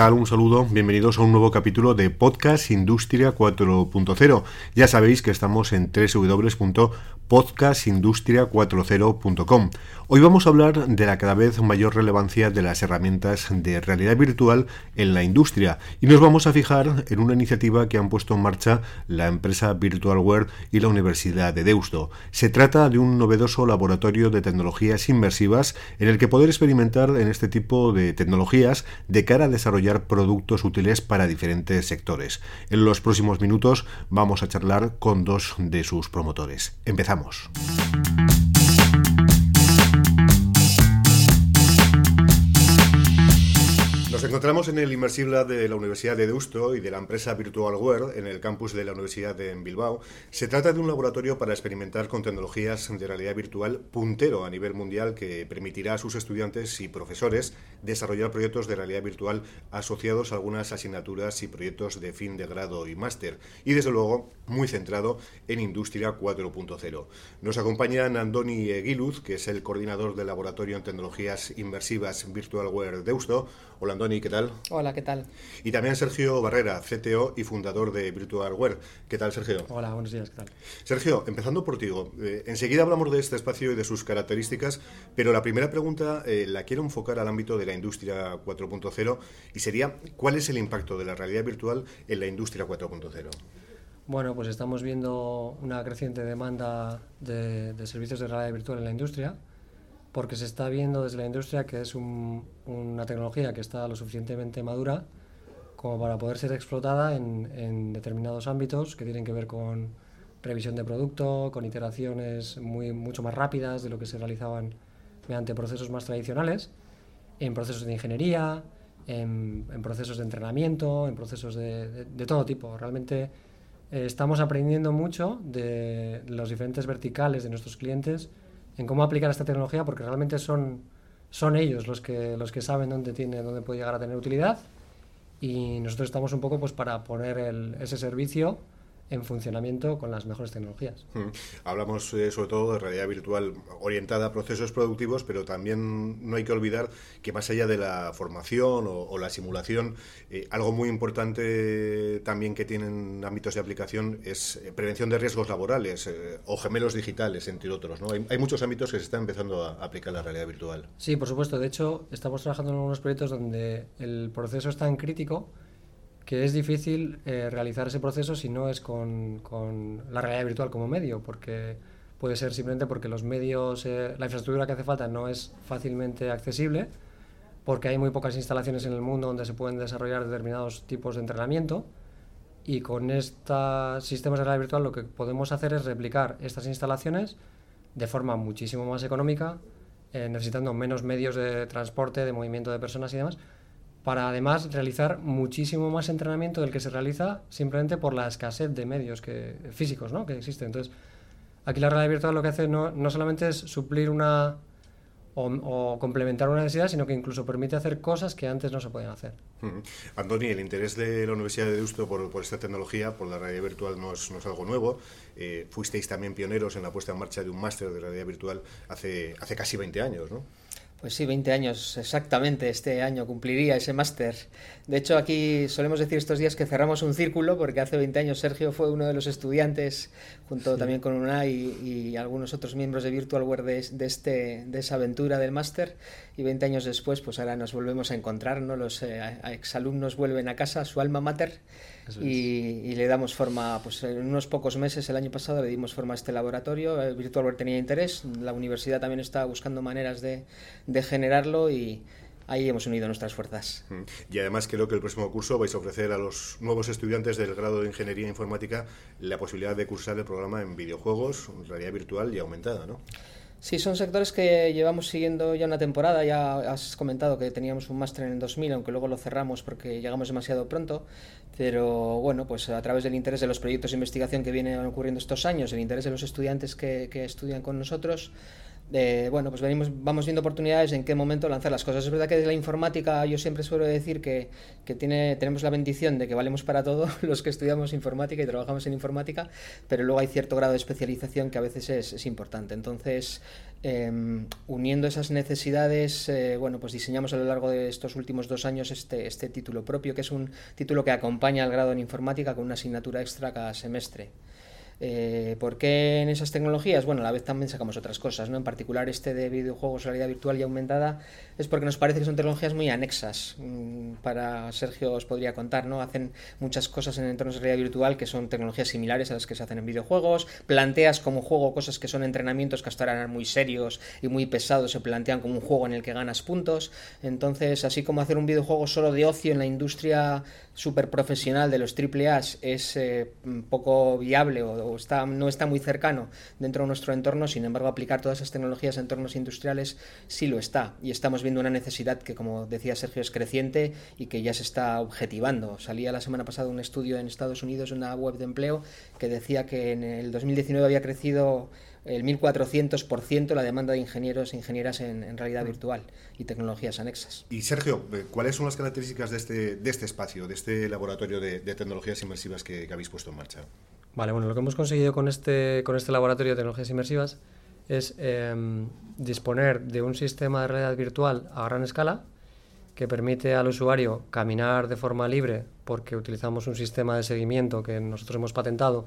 Un saludo, bienvenidos a un nuevo capítulo de Podcast Industria 4.0. Ya sabéis que estamos en www.podcastindustria40.com. Hoy vamos a hablar de la cada vez mayor relevancia de las herramientas de realidad virtual en la industria y nos vamos a fijar en una iniciativa que han puesto en marcha la empresa Virtualware y la Universidad de Deusto. Se trata de un novedoso laboratorio de tecnologías inmersivas en el que poder experimentar en este tipo de tecnologías de cara a desarrollar productos útiles para diferentes sectores. En los próximos minutos vamos a charlar con dos de sus promotores. Empezamos. Nos encontramos en el Immersive Lab de la Universidad de Deusto y de la empresa Virtualware en el campus de la Universidad de Bilbao. Se trata de un laboratorio para experimentar con tecnologías de realidad virtual puntero a nivel mundial que permitirá a sus estudiantes y profesores desarrollar proyectos de realidad virtual asociados a algunas asignaturas y proyectos de fin de grado y máster. Y desde luego muy centrado en Industria 4.0. Nos acompañan Andoni Eguiluz, que es el coordinador del laboratorio en tecnologías inmersivas Virtualware Deusto. Hola Andoni, ¿qué tal? Hola, ¿qué tal? Y también Sergio Barrera, CTO y fundador de Virtualware. ¿Qué tal, Sergio? Hola, buenos días, ¿qué tal? Sergio, empezando por ti. Eh, enseguida hablamos de este espacio y de sus características, pero la primera pregunta eh, la quiero enfocar al ámbito de la industria 4.0 y sería, ¿cuál es el impacto de la realidad virtual en la industria 4.0? Bueno, pues estamos viendo una creciente demanda de, de servicios de realidad virtual en la industria porque se está viendo desde la industria que es una tecnología que está lo suficientemente madura como para poder ser explotada en, determinados ámbitos que tienen que ver con revisión de producto, con iteraciones muy, mucho más rápidas de lo que se realizaban mediante procesos más tradicionales, en procesos de ingeniería, en, procesos de entrenamiento, en procesos de, todo tipo. Realmente eh, estamos aprendiendo mucho de los diferentes verticales de nuestros clientes en cómo aplicar esta tecnología porque realmente son, son ellos los que, los que saben dónde, tiene, dónde puede llegar a tener utilidad. Y nosotros estamos un poco pues para poner ese servicio en funcionamiento con las mejores tecnologías. Hmm. Hablamos eh, sobre todo de realidad virtual orientada a procesos productivos, pero también no hay que olvidar que más allá de la formación o, la simulación, eh, algo muy importante también que tienen ámbitos de aplicación es eh, prevención de riesgos laborales o gemelos digitales, entre otros. ¿no? Hay, hay, muchos ámbitos que se están empezando a aplicar la realidad virtual. Sí, por supuesto. De hecho, estamos trabajando en unos proyectos donde el proceso es tan crítico que es difícil eh, realizar ese proceso si no es con, con, la realidad virtual como medio, porque puede ser simplemente porque los medios, eh, la infraestructura que hace falta no es fácilmente accesible, porque hay muy pocas instalaciones en el mundo donde se pueden desarrollar determinados tipos de entrenamiento. Y con estos sistemas de realidad virtual lo que podemos hacer es replicar estas instalaciones de forma muchísimo más económica, eh, necesitando menos medios de transporte, de movimiento de personas y demás, para además realizar muchísimo más entrenamiento del que se realiza simplemente por la escasez de medios físicos ¿no? que existen. Entonces, aquí la realidad virtual lo que hace no, no solamente es suplir una o, complementar una necesidad, sino que incluso permite hacer cosas que antes no se podían hacer. Antoni, el interés de la Universidad de Deusto por, por esta tecnología, por la realidad virtual, no es, no es algo nuevo. Eh, fuisteis también pioneros en la puesta en marcha de un máster de realidad virtual hace, hace casi 20 años, ¿no? Pues sí, 20 años exactamente. Este año cumpliría ese máster. De hecho, aquí solemos decir estos días que cerramos un círculo porque hace 20 años Sergio fue uno de los estudiantes, junto también con UNAI y, algunos otros miembros de Virtualware de, de, este, de esa aventura del máster. Y 20 años después, pues ahora nos volvemos a encontrar, ¿no? Los eh, exalumnos vuelven a casa, su alma mater, y, le damos forma, pues en unos pocos meses, el año pasado, le dimos forma a este laboratorio. El Virtualware tenía interés, la universidad también está buscando maneras de, de generarlo y ahí hemos unido nuestras fuerzas. Mm. Y además creo que el próximo curso vais a ofrecer a los nuevos estudiantes del grado de Ingeniería Informática la posibilidad de cursar el programa en videojuegos, realidad virtual y aumentada, ¿no? Sí, son sectores que llevamos siguiendo ya una temporada. Ya has comentado que teníamos un máster en el 2000, aunque luego lo cerramos porque llegamos demasiado pronto. Pero bueno, pues a través del interés de los proyectos de investigación que vienen ocurriendo estos años, el interés de los estudiantes que, que estudian con nosotros, bueno, pues venimos, vamos viendo oportunidades en qué momento lanzar las cosas. Es verdad que desde la informática yo siempre suelo decir que, tiene, tenemos la bendición de que valemos para todo los que estudiamos informática y trabajamos en informática, pero luego hay cierto grado de especialización que a veces es, es importante. Entonces, Em, uniendo esas necesidades, eh, bueno, pues diseñamos a lo largo de estos últimos dos años este, este título propio, que es un título que acompaña al grado en informática con una asignatura extra cada semestre. Eh, ¿Por qué en esas tecnologías? Bueno, a la vez también sacamos otras cosas, ¿no? En particular este de videojuegos, realidad virtual y aumentada, es porque nos parece que son tecnologías muy anexas. Mm, para Sergio os podría contar, ¿no? Hacen muchas cosas en entornos de realidad virtual que son tecnologías similares a las que se hacen en videojuegos. Planteas como juego cosas que son entrenamientos que hasta ahora eran muy serios y muy pesados, se plantean como un juego en el que ganas puntos. Entonces, así como hacer un videojuego solo de ocio en la industria super profesional de los AAA es eh, poco viable o, está, no está muy cercano dentro de nuestro entorno, sin embargo aplicar todas esas tecnologías a entornos industriales sí lo está y estamos viendo una necesidad que como decía Sergio es creciente y que ya se está objetivando. Salía la semana pasada un estudio en Estados Unidos, una web de empleo, que decía que en el 2019 había crecido el 1400% la demanda de ingenieros e ingenieras en, realidad virtual y tecnologías anexas. Y Sergio, eh, ¿cuáles son las características de este, de este espacio, de este laboratorio de, tecnologías inmersivas que, habéis puesto en marcha? Vale, bueno, lo que hemos conseguido con este, con este laboratorio de tecnologías inmersivas es em, disponer de un sistema de realidad virtual a gran escala que permite al usuario caminar de forma libre porque utilizamos un sistema de seguimiento que nosotros hemos patentado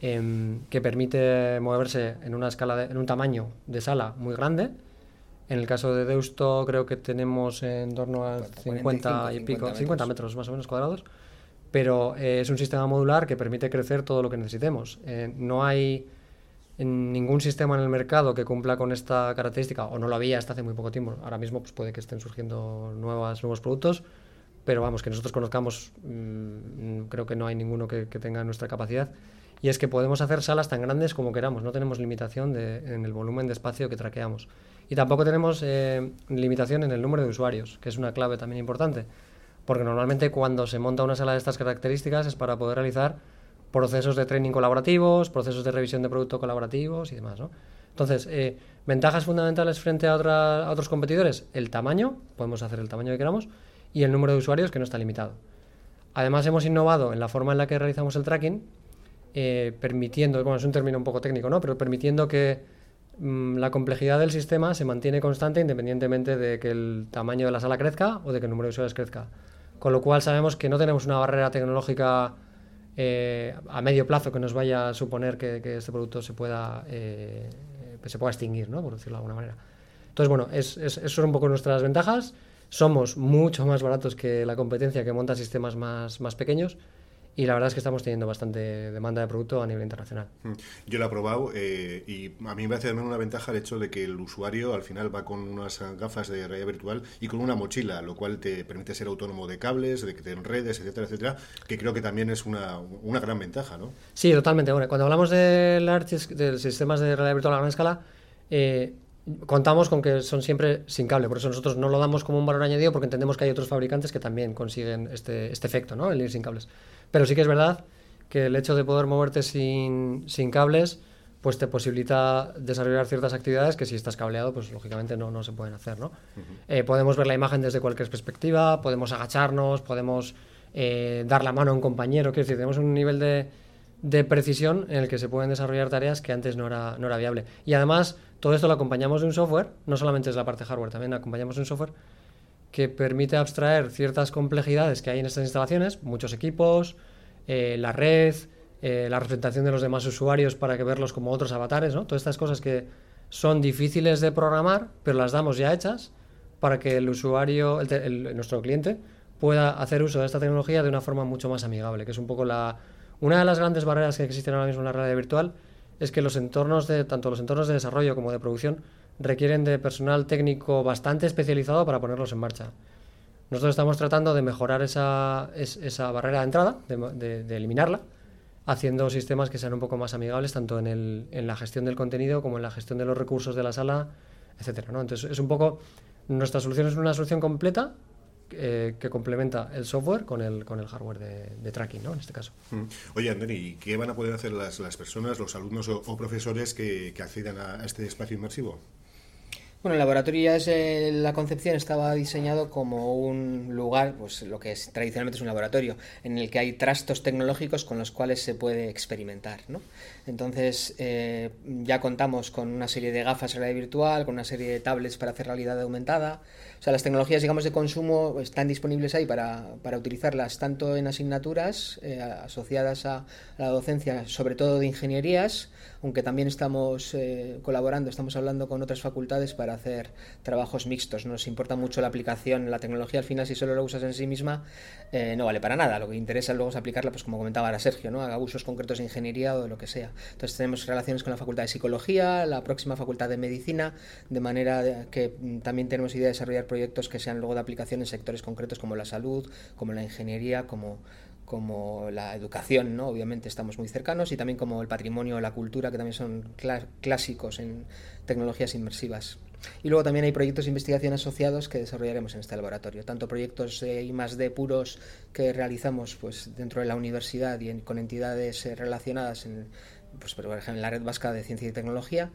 Em, que permite moverse en una escala en un tamaño de sala muy grande. En el caso de Deusto creo que tenemos en torno a 50 y pico, 50 metros. más o menos cuadrados, pero eh, es un sistema modular que permite crecer todo lo que necesitemos. Eh, no hay ningún sistema en el mercado que cumpla con esta característica, o no lo había hasta hace muy poco tiempo. Ahora mismo pues, puede que estén surgiendo nuevas, nuevos productos, pero vamos, que nosotros conozcamos, mm, creo que no hay ninguno que, que tenga nuestra capacidad y es que podemos hacer salas tan grandes como queramos, no tenemos limitación en el volumen de espacio que traqueamos. Y tampoco tenemos eh, limitación en el número de usuarios, que es una clave también importante, porque normalmente cuando se monta una sala de estas características es para poder realizar procesos de training colaborativos, procesos de revisión de producto colaborativos y demás. ¿no? Entonces, eh, ventajas fundamentales frente a, otros competidores, el tamaño, podemos hacer el tamaño que queramos, y el número de usuarios que no está limitado. Además, hemos innovado en la forma en la que realizamos el tracking, eh, permitiendo, bueno, es un término un poco técnico, ¿no? Pero permitiendo que mm, la complejidad del sistema se mantiene constante independientemente de que el tamaño de la sala crezca o de que el número de usuarios crezca. Con lo cual sabemos que no tenemos una barrera tecnológica eh, a medio plazo que nos vaya a suponer que, este producto se pueda, eh, se pueda extinguir, ¿no? por decirlo de alguna manera. Entonces, bueno, es, es, son un poco nuestras ventajas. Somos mucho más baratos que la competencia que monta sistemas más, más pequeños y la verdad es que estamos teniendo bastante demanda de producto a nivel internacional. Mm. Yo lo he probado eh, y a mí me hace también una ventaja el hecho de que el usuario al final va con unas gafas de realidad virtual y con una mochila, lo cual te permite ser autónomo de cables, de que te enredes, etcétera, etcétera, que creo que también es una, una gran ventaja, ¿no? Sí, totalmente. Bueno, cuando hablamos del de sistemas de realidad virtual a gran escala, eh, contamos con que son siempre sin cable, por eso nosotros no lo damos como un valor añadido porque entendemos que hay otros fabricantes que también consiguen este, este efecto, ¿no? el ir sin cables. Pero sí que es verdad que el hecho de poder moverte sin, sin cables pues te posibilita desarrollar ciertas actividades que si estás cableado, pues lógicamente no, no se pueden hacer, ¿no? Eh, podemos ver la imagen desde cualquier perspectiva, podemos agacharnos, podemos eh, dar la mano a un compañero, quiero decir, tenemos un nivel de, de, precisión en el que se pueden desarrollar tareas que antes no era, no era viable. Y además, todo esto lo acompañamos de un software, no solamente es la parte hardware, también acompañamos de un software que permite abstraer ciertas complejidades que hay en estas instalaciones, muchos equipos, eh, la red, eh, la representación de los demás usuarios para que verlos como otros avatares, ¿no? Todas estas cosas que son difíciles de programar, pero las damos ya hechas para que el usuario, nuestro cliente, pueda hacer uso de esta tecnología de una forma mucho más amigable, que es un poco la... Una de las grandes barreras que existen ahora mismo en la realidad virtual es que los entornos de, tanto los entornos de desarrollo como de producción, requieren de personal técnico bastante especializado para ponerlos en marcha. Nosotros estamos tratando de mejorar esa, esa barrera de entrada, de, eliminarla, haciendo sistemas que sean un poco más amigables tanto en, el, en, la gestión del contenido como en la gestión de los recursos de la sala, etcétera. ¿no? Entonces es un poco nuestra solución es una solución completa eh, que complementa el software con el, con el hardware de, tracking, ¿no? En este caso. Mm. Oye, Andrés, ¿qué van a poder hacer las, las personas, los alumnos o, profesores que, que, accedan a este espacio inmersivo? Bueno, el laboratorio ya es eh, la concepción estaba diseñado como un lugar, pues lo que es, tradicionalmente es un laboratorio, en el que hay trastos tecnológicos con los cuales se puede experimentar. ¿no? Entonces eh, ya contamos con una serie de gafas de realidad virtual, con una serie de tablets para hacer realidad aumentada. O sea, las tecnologías, digamos, de consumo están disponibles ahí para, para utilizarlas tanto en asignaturas eh, asociadas a la docencia, sobre todo de ingenierías, aunque también estamos colaborando, estamos hablando con otras facultades para hacer trabajos mixtos. Nos importa mucho la aplicación, la tecnología al final si solo lo usas en sí misma eh, no vale para nada. Lo que interesa luego es aplicarla, pues como comentaba ahora Sergio, ¿no? haga usos concretos de ingeniería o de lo que sea. Entonces tenemos relaciones con la Facultad de Psicología, la próxima Facultad de Medicina, de manera que mm, también tenemos idea de desarrollar proyectos que sean luego de aplicación en sectores concretos como la salud, como la ingeniería, como como la educación, ¿no? obviamente estamos muy cercanos, y también como el patrimonio, la cultura, que también son clásicos en tecnologías inmersivas. Y luego también hay proyectos de investigación asociados que desarrollaremos en este laboratorio, tanto proyectos eh, I más D puros que realizamos pues, dentro de la universidad y con entidades eh, relacionadas en, pues, por ejemplo, en la Red Vasca de Ciencia y Tecnología,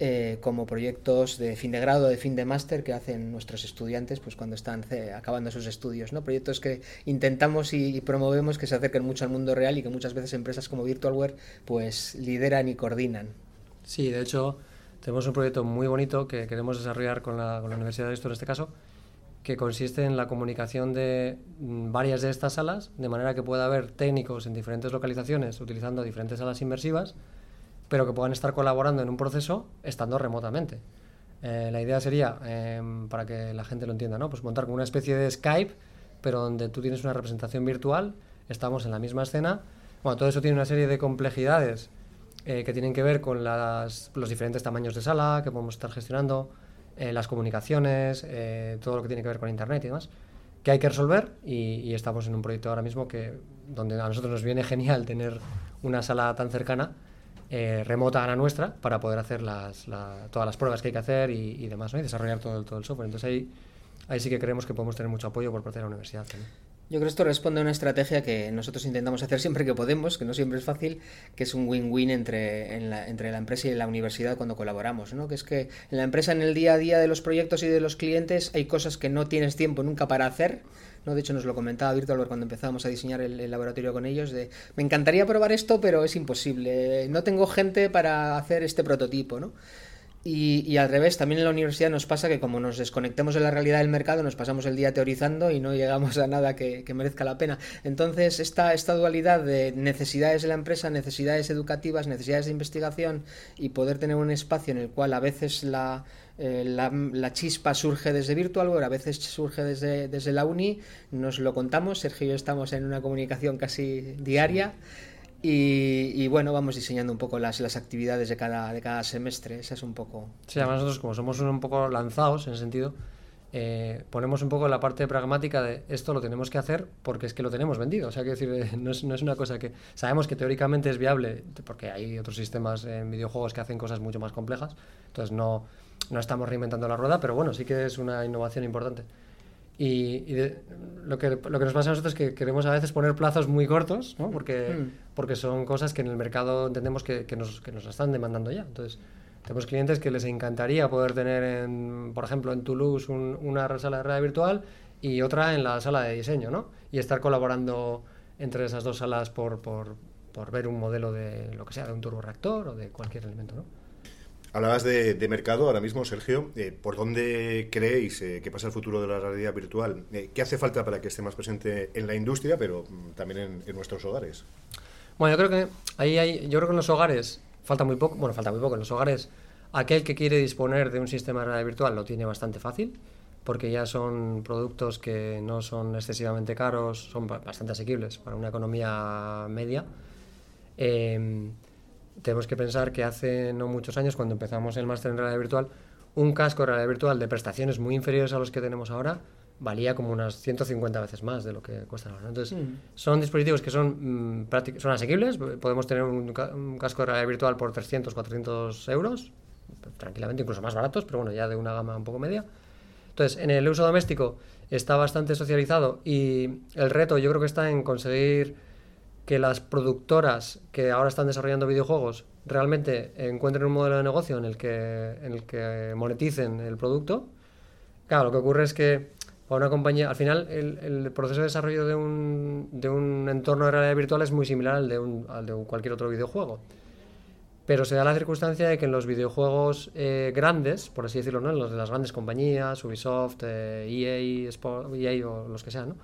eh, como proyectos de fin de grado, de fin de máster que hacen nuestros estudiantes pues cuando están acabando sus estudios, ¿no? Proyectos que intentamos y, promovemos que se acerquen mucho al mundo real y que muchas veces empresas como Virtualware pues lideran y coordinan. Sí, de hecho, tenemos un proyecto muy bonito que queremos desarrollar con la, con la Universidad de esto en este caso, que consiste en la comunicación de mm, varias de estas salas, de manera que pueda haber técnicos en diferentes localizaciones utilizando diferentes salas inmersivas, pero que puedan estar colaborando en un proceso estando remotamente. Eh, la idea sería, em, para que la gente lo entienda, ¿no? pues montar como una especie de Skype, pero donde tú tienes una representación virtual, estamos en la misma escena. Bueno, todo eso tiene una serie de complejidades eh, que tienen que ver con las, los diferentes tamaños de sala que podemos estar gestionando, eh, las comunicaciones, eh, todo lo que tiene que ver con Internet y demás, que hay que resolver y, estamos en un proyecto ahora mismo que donde a nosotros nos viene genial tener una sala tan cercana, remota a la nuestra, para poder hacer las, todas las pruebas que hay que hacer y, demás, y desarrollar todo, todo el software. Entonces ahí, ahí sí que creemos que podemos tener mucho apoyo por parte de la universidad. También. Yo creo que esto responde a una estrategia que nosotros intentamos hacer siempre que podemos, que no siempre es fácil, que es un win-win entre, la, entre la empresa y la universidad cuando colaboramos, ¿no? Que es que en la empresa, en el día a día de los proyectos y de los clientes, hay cosas que no tienes tiempo nunca para hacer, ¿no? De hecho, nos lo comentaba Virtual cuando empezábamos a diseñar el, el, laboratorio con ellos, de me encantaría probar esto, pero es imposible, no tengo gente para hacer este prototipo, ¿no? Y, al revés, también en la universidad nos pasa que como nos desconectemos de la realidad del mercado, nos pasamos el día teorizando y no llegamos a nada que, merezca la pena. Entonces, esta, esta dualidad de necesidades de la empresa, necesidades educativas, necesidades de investigación y poder tener un espacio en el cual a veces la, eh, la, chispa surge desde Virtual, a veces surge desde, desde la uni, nos lo contamos, Sergio y yo estamos en una comunicación casi diaria. Y, bueno, vamos diseñando un poco las, las actividades de cada, de cada semestre. Esa es un poco. Sí, además nosotros, como somos un poco lanzados en ese sentido, eh, ponemos un poco la parte pragmática de esto lo tenemos que hacer porque es que lo tenemos vendido. O sea, que decir, no es, no es una cosa que. Sabemos que teóricamente es viable, porque hay otros sistemas en videojuegos que hacen cosas mucho más complejas. Entonces, no, no estamos reinventando la rueda, pero bueno, sí que es una innovación importante. Y, lo, que, lo que nos pasa a nosotros es que queremos a veces poner plazos muy cortos, ¿no? porque, hmm. porque son cosas que en el mercado entendemos que, que, nos, que nos están demandando ya. Entonces, tenemos clientes que les encantaría poder tener, en, por ejemplo, en Toulouse una sala de realidad virtual y otra en la sala de diseño, ¿no? Y estar colaborando entre esas dos salas por, por, por ver un modelo de lo que sea, de un turboreactor o de cualquier elemento, ¿no? Hablabas de, mercado ahora mismo, Sergio. Eh, ¿Por dónde creéis eh, que pasa el futuro de la realidad virtual? Eh, ¿Qué hace falta para que esté más presente en la industria, pero mm, también en, nuestros hogares? Bueno, yo creo que ahí hay, yo creo que en los hogares falta muy poco. Bueno, falta muy poco. En los hogares, aquel que quiere disponer de un sistema de realidad virtual lo tiene bastante fácil, porque ya son productos que no son excesivamente caros, son bastante asequibles para una economía media. Eh, tenemos que pensar que hace no muchos años, cuando empezamos el máster en realidad virtual, un casco de realidad virtual de prestaciones muy inferiores a los que tenemos ahora valía como unas 150 veces más de lo que cuesta ahora. Entonces, mm. son dispositivos que son, mm, son asequibles. Podemos tener un, casco de realidad virtual por 300, 400 euros, tranquilamente, incluso más baratos, pero bueno, ya de una gama un poco media. Entonces, en el uso doméstico está bastante socializado y el reto yo creo que está en conseguir que las productoras que ahora están desarrollando videojuegos realmente encuentren un modelo de negocio en el que, en el que moneticen el producto. Claro, lo que ocurre es que para una compañía, al final el, el proceso de desarrollo de un, de un, entorno de realidad virtual es muy similar al de, un, al de cualquier otro videojuego. Pero se da la circunstancia de que en los videojuegos eh, grandes, por así decirlo, ¿no? los de las grandes compañías, Ubisoft, EA, eh, EA e o los que sean, ¿no?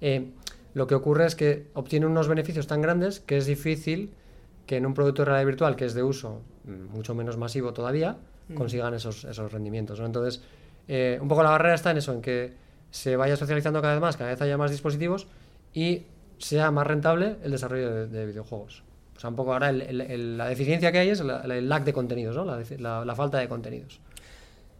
Eh, lo que ocurre es que obtienen unos beneficios tan grandes que es difícil que en un producto de realidad virtual que es de uso mm, mucho menos masivo todavía, mm. consigan esos, esos rendimientos. ¿no? Entonces, un poco la barrera está en eso, en que se vaya socializando cada vez más, cada vez haya más dispositivos y sea más rentable el desarrollo de videojuegos. O sea, un poco ahora la deficiencia que hay es el lack de contenidos, ¿no? la falta de contenidos.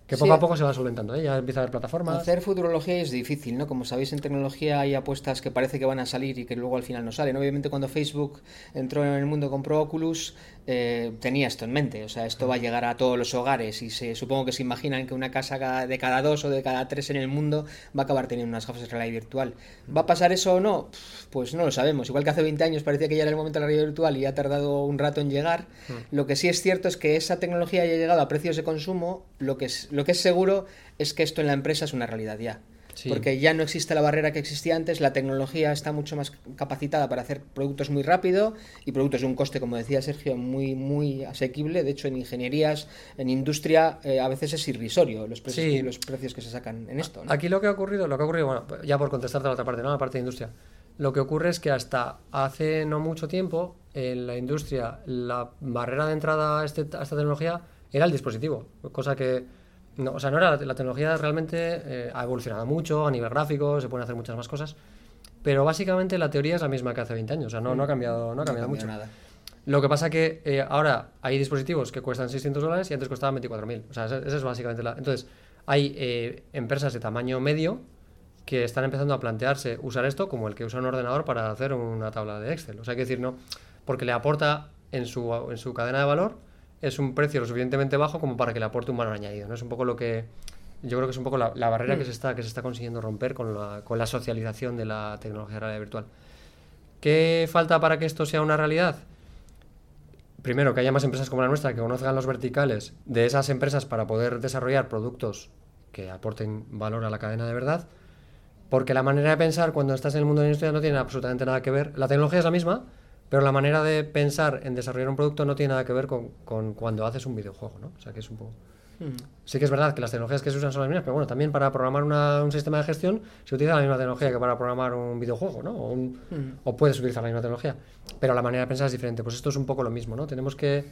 Que poco a poco se va solventando, ¿eh? ya empieza a haber plataformas. Hacer futurología es difícil, ¿no? Como sabéis, en tecnología hay apuestas que parece que van a salir y que luego al final no salen. Obviamente, cuando Facebook entró en el mundo, compró Oculus, eh, tenía esto en mente. O sea, esto va a llegar a todos los hogares y se supongo que se imaginan que una casa de cada dos o de cada tres en el mundo va a acabar teniendo unas gafas de realidad virtual. ¿Va a pasar eso o no? Pues no lo sabemos. Igual que hace 20 años parecía que ya era el momento de la realidad virtual y ha tardado un rato en llegar. Hmm. Lo que sí es cierto es que esa tecnología haya llegado a precios de consumo. Lo que es, lo que es seguro es que esto en la empresa es una realidad ya. Porque ya no existe la barrera que existía antes, la tecnología está mucho más capacitada para hacer productos muy rápido y productos de un coste, como decía Sergio, muy, muy asequible. De hecho, en ingenierías, en industria, eh, a veces es irrisorio los precios, los precios que se sacan en esto. Aquí lo que ha ocurrido, lo que ha ocurrido, bueno, ya por contestarte a la otra parte, ¿no? La parte de industria. Lo que ocurre es que hasta hace no mucho tiempo, en la industria, la barrera de entrada a, este, a esta tecnología era el dispositivo, cosa que no, o sea, no era la, tecnología realmente eh, ha evolucionado mucho a nivel gráfico, se pueden hacer muchas más cosas, pero básicamente la teoría es la misma que hace 20 años, o sea, no, no ha cambiado, no ha cambiado mucho. Nada. Lo que pasa que eh, ahora hay dispositivos que cuestan 600 dólares y antes costaban 24.000. O sea, esa, es básicamente la... Entonces, hay eh, empresas de tamaño medio que están empezando a plantearse usar esto como el que usa un ordenador para hacer una tabla de Excel. O sea, hay que decir, no, porque le aporta en su, en su cadena de valor es un precio lo suficientemente bajo como para que le aporte un valor añadido. ¿no? Es un poco lo que. Yo creo que es un poco la, barrera que, mm. se está, que se está consiguiendo romper con la, con la socialización de la tecnología de realidad virtual. ¿Qué falta para que esto sea una realidad? Primero, que haya más empresas como la nuestra que conozcan los verticales de esas empresas para poder desarrollar productos que aporten valor a la cadena de verdad. Porque la manera de pensar cuando estás en el mundo de la industria no tiene absolutamente nada que ver. La tecnología es la misma, pero la manera de pensar en desarrollar un producto no tiene nada que ver con, con cuando haces un videojuego, ¿no? O sea, que es un poco... Hmm. Sí que es verdad que las tecnologías que se usan son las mismas, pero bueno, también para programar un sistema de gestión se utiliza la misma tecnología que para programar un videojuego, ¿no? O, hmm. o, puedes utilizar la misma tecnología, pero la manera de pensar es diferente. Pues esto es un poco lo mismo, ¿no? Tenemos que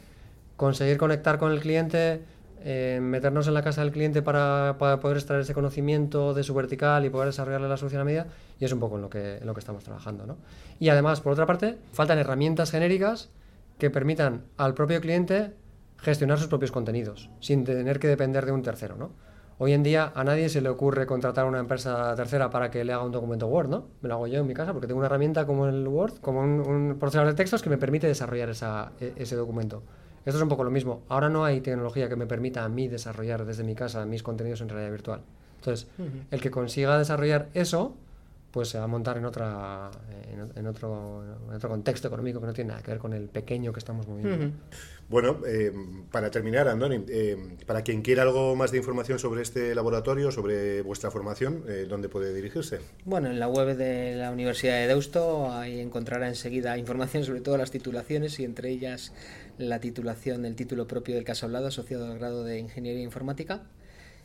conseguir conectar con el cliente eh, meternos en la casa del cliente para, poder extraer ese conocimiento de su vertical y poder desarrollarle la solución a medida, y es un poco en lo que, en lo que estamos trabajando. ¿no? Y además, por otra parte, faltan herramientas genéricas que permitan al propio cliente gestionar sus propios contenidos, sin tener que depender de un tercero. ¿no? Hoy en día a nadie se le ocurre contratar a una empresa tercera para que le haga un documento Word, ¿no? Me lo hago yo en mi casa porque tengo una herramienta como el Word, como un, procesador de textos que me permite desarrollar esa, e, ese documento. Esto es un poco lo mismo. Ahora no hay tecnología que me permita a mí desarrollar desde mi casa mis contenidos en realidad virtual. Entonces, el que consiga desarrollar eso, pues se va a montar en otra en, otro, otro contexto económico que no tiene nada que ver con el pequeño que estamos moviendo. Bueno, eh, para terminar, Andoni, eh, para quien quiera algo más de información sobre este laboratorio, sobre vuestra formación, eh, ¿dónde puede dirigirse? Bueno, en la web de la Universidad de Deusto ahí encontrará enseguida información sobre todas las titulaciones y entre ellas la titulación, el título propio del caso hablado asociado al grado de Ingeniería Informática.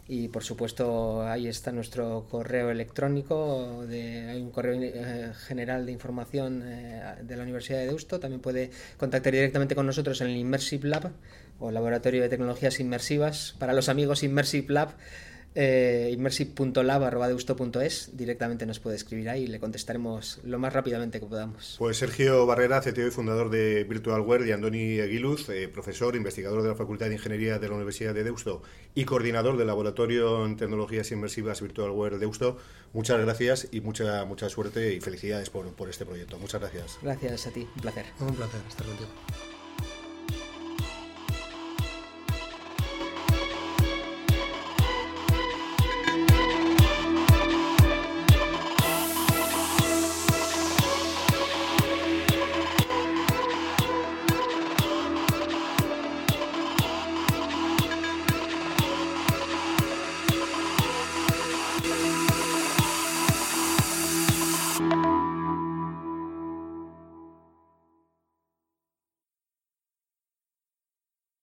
Y por supuesto ahí está nuestro correo electrónico, de, hay un correo eh, general de información eh, de la Universidad de Deusto, también puede contactar directamente con nosotros en el Immersive Lab o Laboratorio de Tecnologías Inmersivas. Para los amigos Immersive Lab eh, immersive.lab.deusto.es, directamente nos puede escribir ahí y le contestaremos lo más rápidamente que podamos. Pues Sergio Barrera, CTO y fundador de VirtualWare, y Andoni Aguiluz, eh, profesor, investigador de la Facultad de Ingeniería de la Universidad de Deusto y coordinador del Laboratorio en Tecnologías Inmersivas VirtualWare Deusto, muchas gracias y mucha, mucha suerte y felicidades por, por este proyecto. Muchas gracias. Gracias a ti, un placer. Un placer estar contigo.